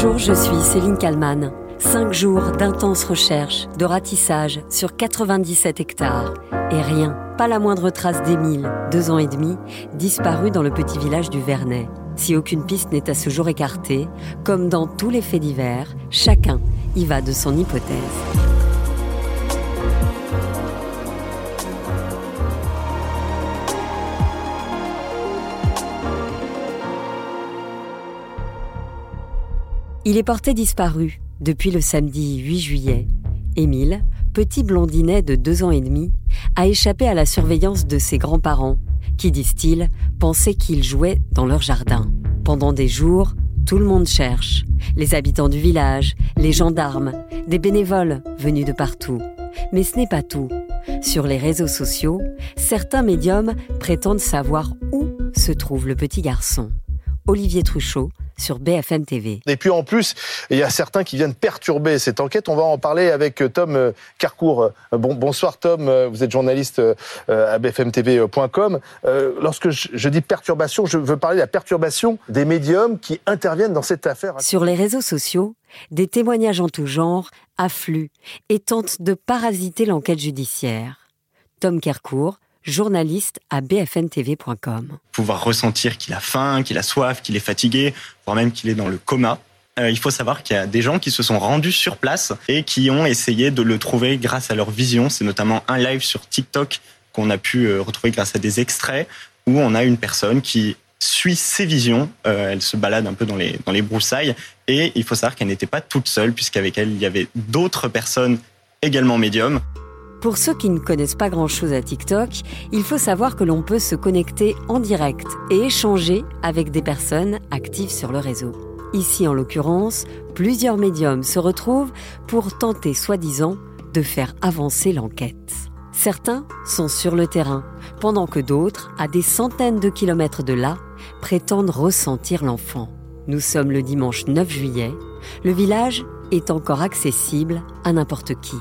Bonjour, je suis Céline Kalman. Cinq jours d'intenses recherches, de ratissage sur 97 hectares. Et rien, pas la moindre trace d'Émile, deux ans et demi, disparu dans le petit village du Vernet. Si aucune piste n'est à ce jour écartée, comme dans tous les faits divers, chacun y va de son hypothèse. Il est porté disparu depuis le samedi 8 juillet. Émile, petit blondinet de deux ans et demi, a échappé à la surveillance de ses grands-parents, qui, disent-ils, pensaient qu'il jouait dans leur jardin. Pendant des jours, tout le monde cherche. Les habitants du village, les gendarmes, des bénévoles venus de partout. Mais ce n'est pas tout. Sur les réseaux sociaux, certains médiums prétendent savoir où se trouve le petit garçon. Olivier Truchot, sur BFM TV. Et puis en plus, il y a certains qui viennent perturber cette enquête. On va en parler avec euh, Tom euh, Carcourt. Euh, bon, bonsoir Tom, vous êtes journaliste à bfmtv.com. Lorsque je dis perturbation, je veux parler de la perturbation des médiums qui interviennent dans cette affaire. Sur les réseaux sociaux, des témoignages en tout genre affluent et tentent de parasiter l'enquête judiciaire. Tom Kercourt, journaliste à bfntv.com. Pouvoir ressentir qu'il a faim, qu'il a soif, qu'il est fatigué, voire même qu'il est dans le coma. Euh, il faut savoir qu'il y a des gens qui se sont rendus sur place et qui ont essayé de le trouver grâce à leur vision. C'est notamment un live sur TikTok qu'on a pu euh, retrouver grâce à des extraits où on a une personne qui suit ses visions. Euh, elle se balade un peu dans les, dans les broussailles et il faut savoir qu'elle n'était pas toute seule puisqu'avec elle, il y avait d'autres personnes également médiums. Pour ceux qui ne connaissent pas grand-chose à TikTok, il faut savoir que l'on peut se connecter en direct et échanger avec des personnes actives sur le réseau. Ici, en l'occurrence, plusieurs médiums se retrouvent pour tenter, soi-disant, de faire avancer l'enquête. Certains sont sur le terrain, pendant que d'autres, à des centaines de kilomètres de là, prétendent ressentir l'enfant. Nous sommes le dimanche 9 juillet. Le village est encore accessible à n'importe qui.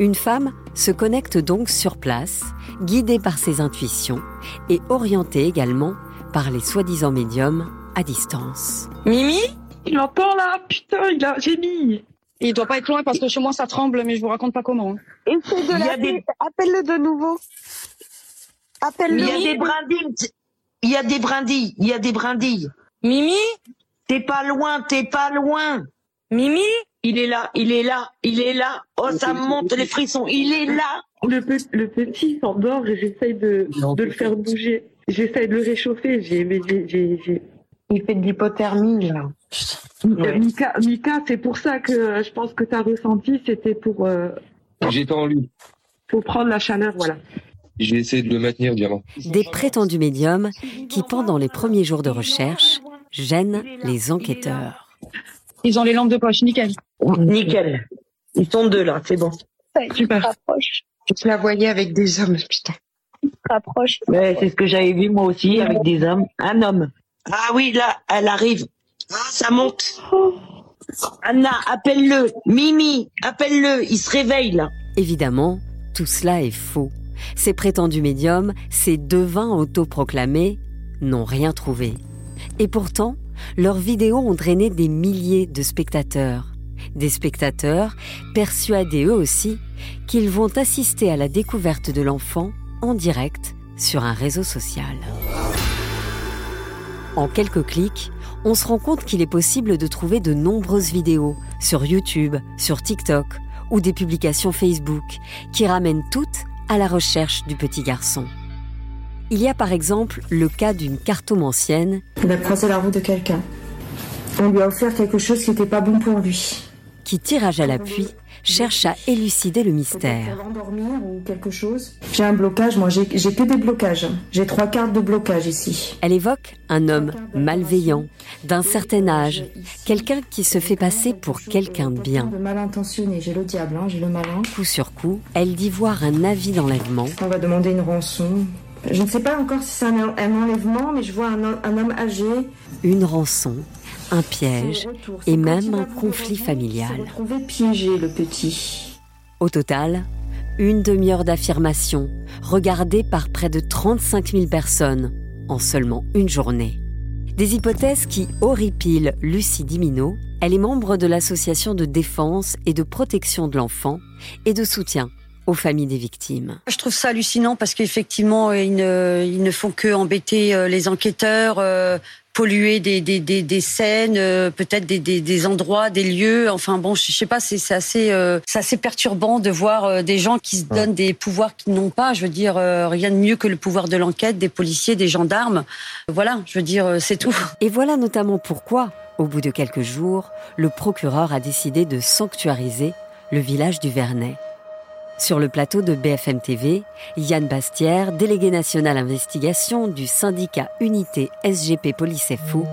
Une femme se connecte donc sur place, guidée par ses intuitions et orientée également par les soi-disant médiums à distance. Mimi? Il entend là, putain, il a gémi. Il doit pas être loin parce que chez moi ça tremble, mais je vous raconte pas comment. Essaye de l'appeler, appelle-le de nouveau. Appelle-le. Il y a des brindilles, il y a des brindilles, il y a des brindilles. Mimi? T'es pas loin, t'es pas loin. Mimi? Il est là, il est là, il est là. Oh, ça me monte les frissons. Il est là. Le, pe- le petit s'endort et j'essaye de, de le faire bouger. J'essaye de le réchauffer. J'ai, j'ai, j'ai, j'ai- Il fait de l'hypothermie, là. Mika, Mika, c'est pour ça que euh, je pense que tu as ressenti, c'était pour, euh, J'étais en lui. pour prendre la chaleur, voilà. Je vais essayer de le maintenir, diamant. Des prétendus médiums qui, pendant les premiers jours de recherche, gênent les enquêteurs. Ils ont les lampes de poche, nickel. Nickel. Ils sont deux, là, c'est bon. Super. Rapproche, Je la voyais avec des hommes, putain. rapproche. Ouais, c'est ce que j'avais vu, moi aussi, avec des hommes. Un homme. Ah oui, là, elle arrive. Ah, ça monte. Anna, appelle-le. Mimi, appelle-le. Il se réveille, là. Évidemment, tout cela est faux. Ces prétendus médiums, ces devins autoproclamés, n'ont rien trouvé. Et pourtant, leurs vidéos ont drainé des milliers de spectateurs. Des spectateurs persuadés eux aussi qu'ils vont assister à la découverte de l'enfant en direct sur un réseau social. En quelques clics, on se rend compte qu'il est possible de trouver de nombreuses vidéos sur YouTube, sur TikTok ou des publications Facebook qui ramènent toutes à la recherche du petit garçon. Il y a par exemple le cas d'une cartomancienne Il a croisé la route de quelqu'un. On lui a offert quelque chose qui n'était pas bon pour lui. qui, tirage à l'appui, cherche à élucider le mystère. J'ai un blocage, moi j'ai que des blocages. J'ai trois cartes de blocage ici. Elle évoque un homme malveillant, d'un certain âge, quelqu'un qui se fait passer pour quelqu'un de bien. Mal intentionné, j'ai le diable, hein, j'ai le malin. Coup sur coup, elle dit voir un avis d'enlèvement On va demander une rançon. Je ne sais pas encore si c'est un, un enlèvement, mais je vois un, un homme âgé. une rançon, un piège retour, et même un conflit familial. retrouvé piégé, le petit. Au total, une demi-heure d'affirmation, regardée par près de 35 000 personnes en seulement une journée. Des hypothèses qui horripilent Lucie Dimino. Elle est membre de l'association de défense et de protection de l'enfant et de soutien aux familles des victimes. Je trouve ça hallucinant parce qu'effectivement, ils ne, ils ne font que embêter euh, les enquêteurs, euh, polluer des, des, des, des scènes, euh, peut-être des, des, des, endroits, des lieux. Enfin bon, je sais pas, c'est assez, euh, c'est assez perturbant de voir euh, des gens qui se donnent des pouvoirs qu'ils n'ont pas. Je veux dire, rien de mieux que le pouvoir de l'enquête, des policiers, des gendarmes. Voilà, je veux dire, c'est tout. Et voilà notamment pourquoi, au bout de quelques jours, le procureur a décidé de sanctuariser le village du Vernet. Sur le plateau de BFM TV, Yann Bastière, délégué national investigation du syndicat Unité SGP Police FO,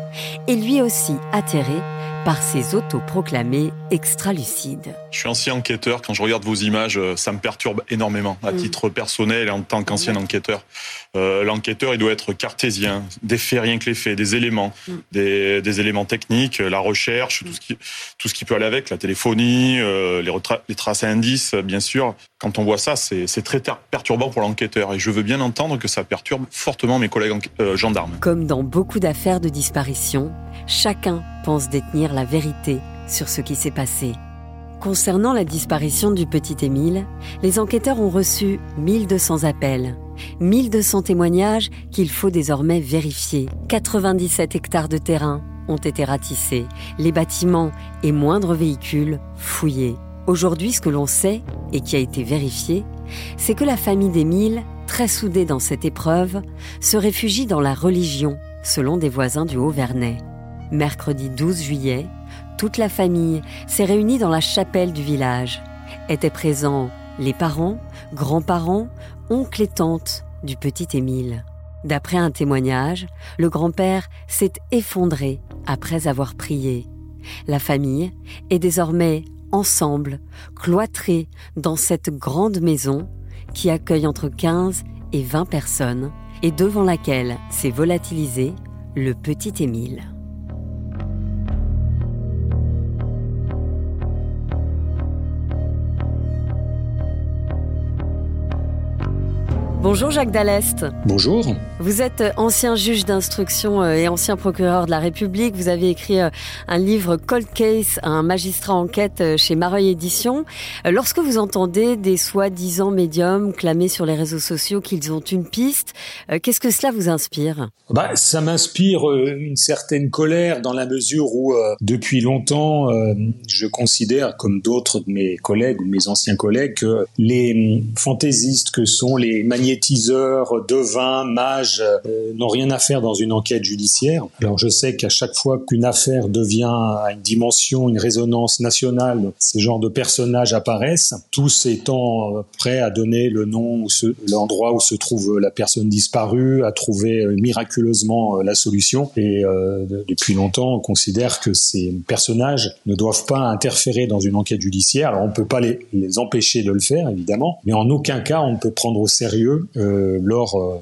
est lui aussi atterré par ces autoproclamés extra-lucides. Je suis ancien enquêteur. Quand je regarde vos images, euh, ça me perturbe énormément, à mm. titre personnel et en tant qu'ancien enquêteur. Euh, L'enquêteur, il doit être cartésien, des faits, rien que les faits, des éléments, mm. des, des, éléments techniques, la recherche, tout, ce qui, tout ce qui peut aller avec, la téléphonie, euh, les, les, traces à indices, bien sûr. Quand on voit ça, c'est très perturbant pour l'enquêteur. Et je veux bien entendre que ça perturbe fortement mes collègues euh, gendarmes. Comme dans beaucoup d'affaires de disparition, chacun pense détenir la vérité sur ce qui s'est passé. Concernant la disparition du petit Émile, les enquêteurs ont reçu 1200 appels, 1200 témoignages qu'il faut désormais vérifier. 97 hectares de terrain ont été ratissés, les bâtiments et moindres véhicules fouillés. Aujourd'hui, ce que l'on sait, et qui a été vérifié, c'est que la famille d'Émile, très soudée dans cette épreuve, se réfugie dans la religion, selon des voisins du Haut-Vernay. Mercredi 12 juillet, toute la famille s'est réunie dans la chapelle du village. Étaient présents les parents, grands-parents, oncles et tantes du petit Émile. D'après un témoignage, le grand-père s'est effondré après avoir prié. La famille est désormais ensemble, cloîtrés dans cette grande maison qui accueille entre 15 et 20 personnes et devant laquelle s'est volatilisé le petit Émile. Bonjour Jacques Dallest. Bonjour. Vous êtes ancien juge d'instruction euh, et ancien procureur de la République. Vous avez écrit euh, un livre Cold Case, un magistrat enquête euh, chez Mareuil Éditions. Lorsque vous entendez des soi-disant médiums clamer sur les réseaux sociaux qu'ils ont une piste, qu'est-ce que cela vous inspire? Bah, Ça m'inspire une certaine colère dans la mesure où depuis longtemps, je considère, comme d'autres de mes collègues ou mes anciens collègues, que les fantaisistes que sont les magnétiseurs, devins, mages euh, n'ont rien à faire dans une enquête judiciaire. Alors je sais qu'à chaque fois qu'une affaire devient à une dimension, une résonance nationale, ces genres de personnages apparaissent, tous étant euh, prêts à donner le nom ou l'endroit où se trouve la personne disparue, à trouver euh, miraculeusement la solution. Et depuis longtemps, on considère que ces personnages ne doivent pas interférer dans une enquête judiciaire. Alors on ne peut pas les, les empêcher de le faire, évidemment, mais en aucun cas on ne peut prendre au sérieux euh, leurs euh,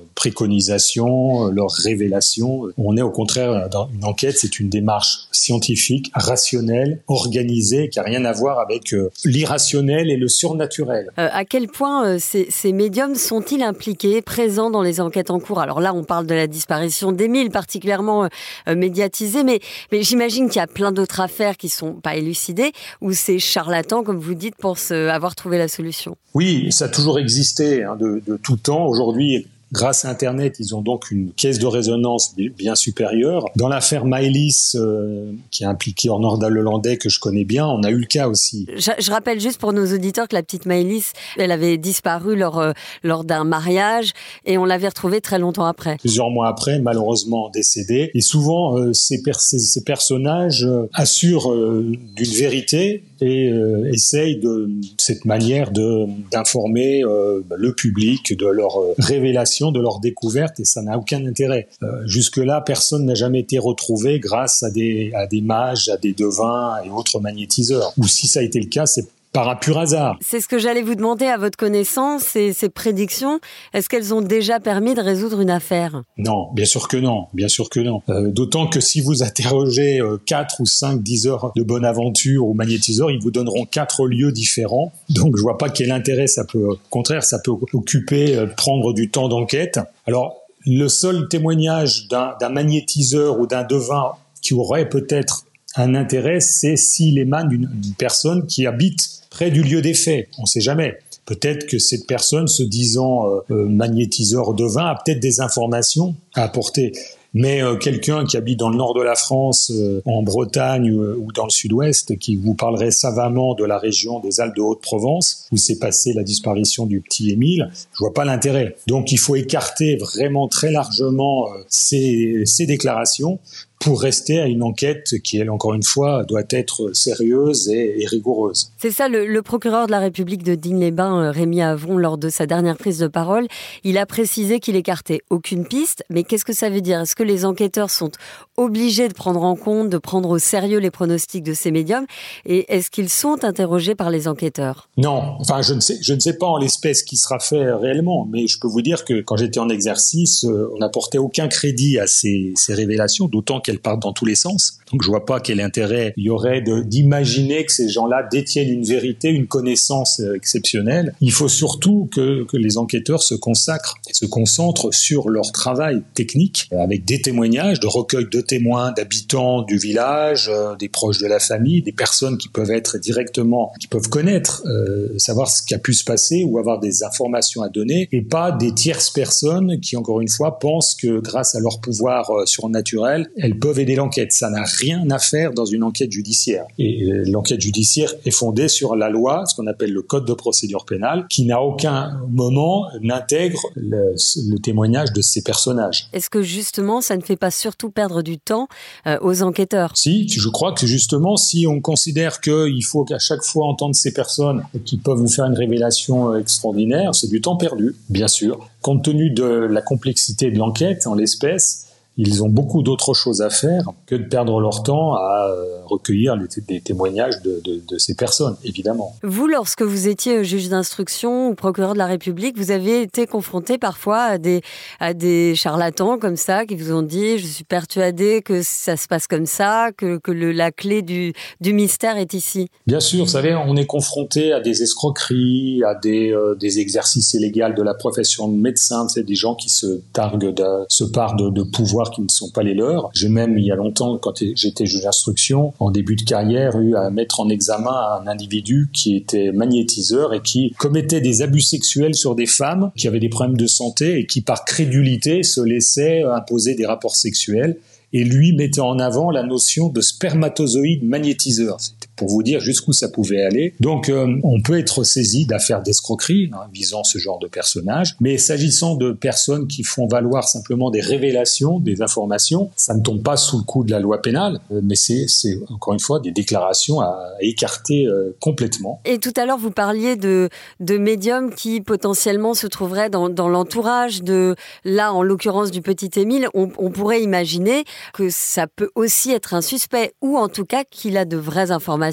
préconisations, euh, leurs révélations. On est au contraire dans une enquête, c'est une démarche scientifique, rationnelle, organisée, qui a rien à voir avec l'irrationnel et le surnaturel. à quel point ces, ces, médiums sont-ils impliqués, présents dans les enquêtes en cours? Alors là, on parle de la disparition d'Émile, particulièrement médiatisée, mais, mais j'imagine qu'il y a plein d'autres affaires qui sont pas élucidées, où ces charlatans, comme vous dites, pensent avoir trouvé la solution. Oui, ça a toujours existé hein, de, de tout temps. Aujourd'hui, Grâce à Internet, ils ont donc une caisse de résonance bien supérieure. Dans l'affaire Maëlys, euh, qui est impliquée en nord-hollandais que je connais bien, on a eu le cas aussi. Je, rappelle juste pour nos auditeurs que la petite Maëlys, elle avait disparu lors, euh, lors d'un mariage et on l'avait retrouvée très longtemps après. Plusieurs mois après, malheureusement décédée. Et souvent, euh, ces, ces, personnages assurent d'une vérité et essayent de cette manière de d'informer le public de leur révélation de leur découverte et ça n'a aucun intérêt. Euh, jusque-là, personne n'a jamais été retrouvé grâce à des, à des mages, à des devins et autres magnétiseurs. Ou si ça a été le cas, c'est par un pur hasard. C'est ce que j'allais vous demander à votre connaissance, ces, ces prédictions, est-ce qu'elles ont déjà permis de résoudre une affaire? Non, bien sûr que non, bien sûr que non. Euh, d'autant que si vous interrogez euh, 4 ou 5 10 heures de bonne aventure au magnétiseur, ils vous donneront quatre lieux différents. Donc je vois pas quel intérêt ça peut, au contraire, ça peut occuper, euh, prendre du temps d'enquête. Alors le seul témoignage d'un magnétiseur ou d'un devin qui aurait peut-être un intérêt, c'est s'il émane d'une personne qui habite près du lieu des faits. On ne sait jamais. Peut-être que cette personne, se disant euh, euh, magnétiseur devin, a peut-être des informations à apporter. Mais euh, quelqu'un qui habite dans le nord de la France, en Bretagne ou dans le sud-ouest, qui vous parlerait savamment de la région des Alpes de Haute-Provence, où s'est passée la disparition du petit Émile, je vois pas l'intérêt. Donc il faut écarter vraiment très largement ces, déclarations pour rester à une enquête qui, elle, encore une fois, doit être sérieuse et, rigoureuse. C'est ça, le, procureur de la République de Digne-les-Bains, euh, Rémi Avron, lors de sa dernière prise de parole, il a précisé qu'il écartait aucune piste. Mais qu'est-ce que ça veut dire? Les enquêteurs sont obligés de prendre en compte, de prendre au sérieux les pronostics de ces médiums Et est-ce qu'ils sont interrogés par les enquêteurs? Non, enfin, je ne sais, ne pas en l'espèce qui sera fait réellement, mais je peux vous dire que quand j'étais en exercice, euh, on n'apportait aucun crédit à ces, révélations, d'autant qu'elles partent dans tous les sens. Donc je vois pas quel intérêt il y aurait d'imaginer que ces gens-là détiennent une vérité, une connaissance euh, exceptionnelle. Il faut surtout que, que les enquêteurs se consacrent et se concentrent sur leur travail technique avec des témoignages, de recueil de témoins d'habitants du village, euh, des proches de la famille, des personnes qui peuvent être directement, qui peuvent connaître, euh, savoir ce qui a pu se passer ou avoir des informations à donner et pas des tierces personnes qui, encore une fois, pensent que grâce à leur pouvoir surnaturel, elles peuvent aider l'enquête. Ça n'a rien à faire dans une enquête judiciaire. Et euh, l'enquête judiciaire est fondée sur la loi, ce qu'on appelle le code de procédure pénale, qui n'a aucun moment n'intègre le, témoignage de ces personnages. Est-ce que justement, ça ne fait pas surtout perdre du temps euh, aux enquêteurs Si, je crois que justement, si on considère qu'il faut qu'à chaque fois entendre ces personnes qui peuvent vous faire une révélation euh, extraordinaire, c'est du temps perdu, bien sûr. Compte tenu de la complexité de l'enquête, en l'espèce, ils ont beaucoup d'autres choses à faire que de perdre leur temps à euh, recueillir des témoignages de, de, de, ces personnes, évidemment. Vous, lorsque vous étiez juge d'instruction ou procureur de la République, vous avez été confronté parfois à des, à des charlatans comme ça qui vous ont dit je suis persuadé que ça se passe comme ça, que, que le, la clé du, du mystère est ici. Bien sûr, vous savez, on est confronté à des escroqueries, à des, euh, des exercices illégaux de la profession de médecin, c'est des gens qui se targuent, de, se partent de, de pouvoir qui ne sont pas les leurs. J'ai même, il y a longtemps, quand j'étais juge d'instruction, en début de carrière, eu à mettre en examen un individu qui était magnétiseur et qui commettait des abus sexuels sur des femmes qui avaient des problèmes de santé et qui, par crédulité, se laissaient imposer des rapports sexuels et lui mettait en avant la notion de spermatozoïde magnétiseur. Pour vous dire jusqu'où ça pouvait aller. Donc euh, on peut être saisi d'affaires d'escroquerie hein, visant ce genre de personnage, mais s'agissant de personnes qui font valoir simplement des révélations, des informations, ça ne tombe pas sous le coup de la loi pénale, euh, mais c'est encore une fois des déclarations à, écarter euh, complètement. Et tout à l'heure vous parliez de, médiums qui potentiellement se trouveraient dans, l'entourage de, là en l'occurrence du petit Émile, on pourrait imaginer que ça peut aussi être un suspect, ou en tout cas qu'il a de vraies informations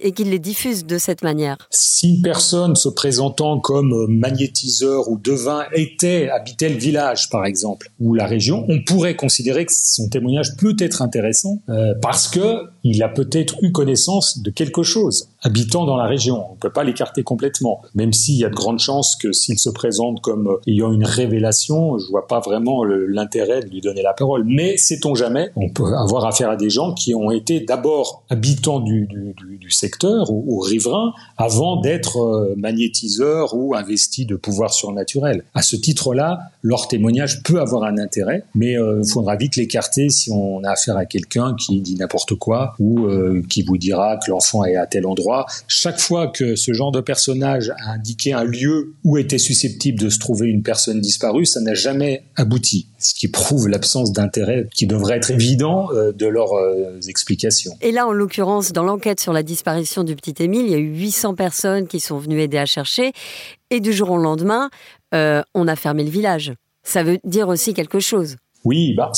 et qu'il les diffuse de cette manière. Si une personne se présentant comme magnétiseur ou devin était, habitait le village par exemple, ou la région, on pourrait considérer que son témoignage peut être intéressant euh, parce que il a peut-être eu connaissance de quelque chose habitant dans la région. On ne peut pas l'écarter complètement, même s'il y a de grandes chances que s'il se présente comme ayant une révélation, je vois pas vraiment l'intérêt de lui donner la parole. Mais sait-on jamais, on peut avoir affaire à des gens qui ont été d'abord habitants du, du, du, secteur ou, riverains avant d'être euh, magnétiseurs ou investis de pouvoir surnaturel. À ce titre-là, leur témoignage peut avoir un intérêt, mais il euh, faudra vite l'écarter si on a affaire à quelqu'un qui dit n'importe quoi ou euh, qui vous dira que l'enfant est à tel endroit chaque fois que ce genre de personnage a indiqué un lieu où était susceptible de se trouver une personne disparue, ça n'a jamais abouti, ce qui prouve l'absence d'intérêt qui devrait être évident euh, de leurs euh, explications. Et là, en l'occurrence, dans l'enquête sur la disparition du petit Émile, il y a eu 800 personnes qui sont venues aider à chercher, et du jour au lendemain, euh, on a fermé le village. Ça veut dire aussi quelque chose. Oui, bah,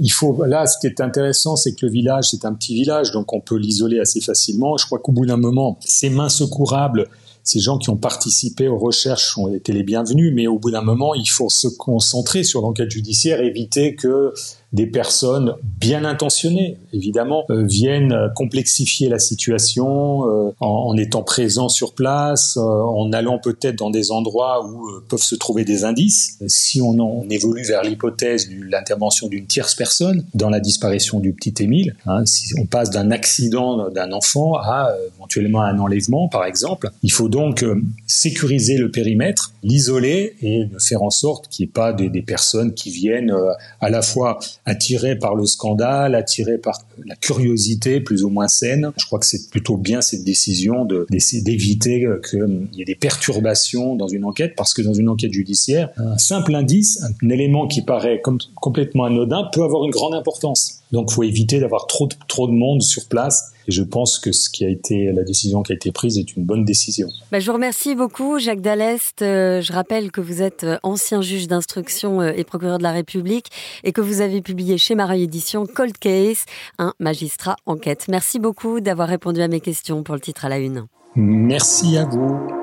il faut. Là, ce qui est intéressant, c'est que le village, c'est un petit village, donc on peut l'isoler assez facilement. Je crois qu'au bout d'un moment, ces mains secourables, ces gens qui ont participé aux recherches ont été les bienvenus, mais au bout d'un moment, il faut se concentrer sur l'enquête judiciaire, éviter que des personnes bien intentionnées, évidemment, euh, viennent complexifier la situation euh, en, en, étant présents sur place, en allant peut-être dans des endroits où peuvent se trouver des indices. Si on, en, évolue vers l'hypothèse de l'intervention d'une tierce personne dans la disparition du petit Émile, hein, si on passe d'un accident d'un enfant à éventuellement un enlèvement, par exemple, il faut donc sécuriser le périmètre, l'isoler et faire en sorte qu'il n'y ait pas des, des, personnes qui viennent euh, à la fois attirées par le scandale, attirées par la curiosité plus ou moins saine. Je crois que c'est plutôt bien cette décision d'essayer d'éviter qu'il y ait des perturbations dans une enquête parce que dans une enquête judiciaire, un simple indice, un élément qui paraît complètement anodin peut avoir une grande importance. Donc, faut éviter d'avoir trop de, trop de monde sur place. Et je pense que ce qui a été la décision qui a été prise est une bonne décision. Bah, je vous remercie beaucoup, Jacques Dallest. Euh, je rappelle que vous êtes euh, ancien juge d'instruction euh, et procureur de la République et que vous avez publié chez Marie Édition Cold Case, un magistrat enquête. Merci beaucoup d'avoir répondu à mes questions pour le titre à la une. Merci à vous.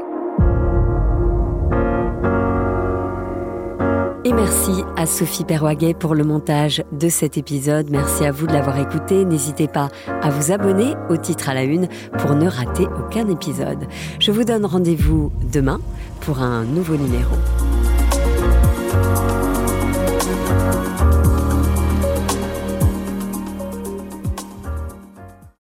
Et merci à Sophie Perroguet pour le montage de cet épisode. Merci à vous de l'avoir écouté. N'hésitez pas à vous abonner au titre à la une pour ne rater aucun épisode. Je vous donne rendez-vous demain pour un nouveau numéro.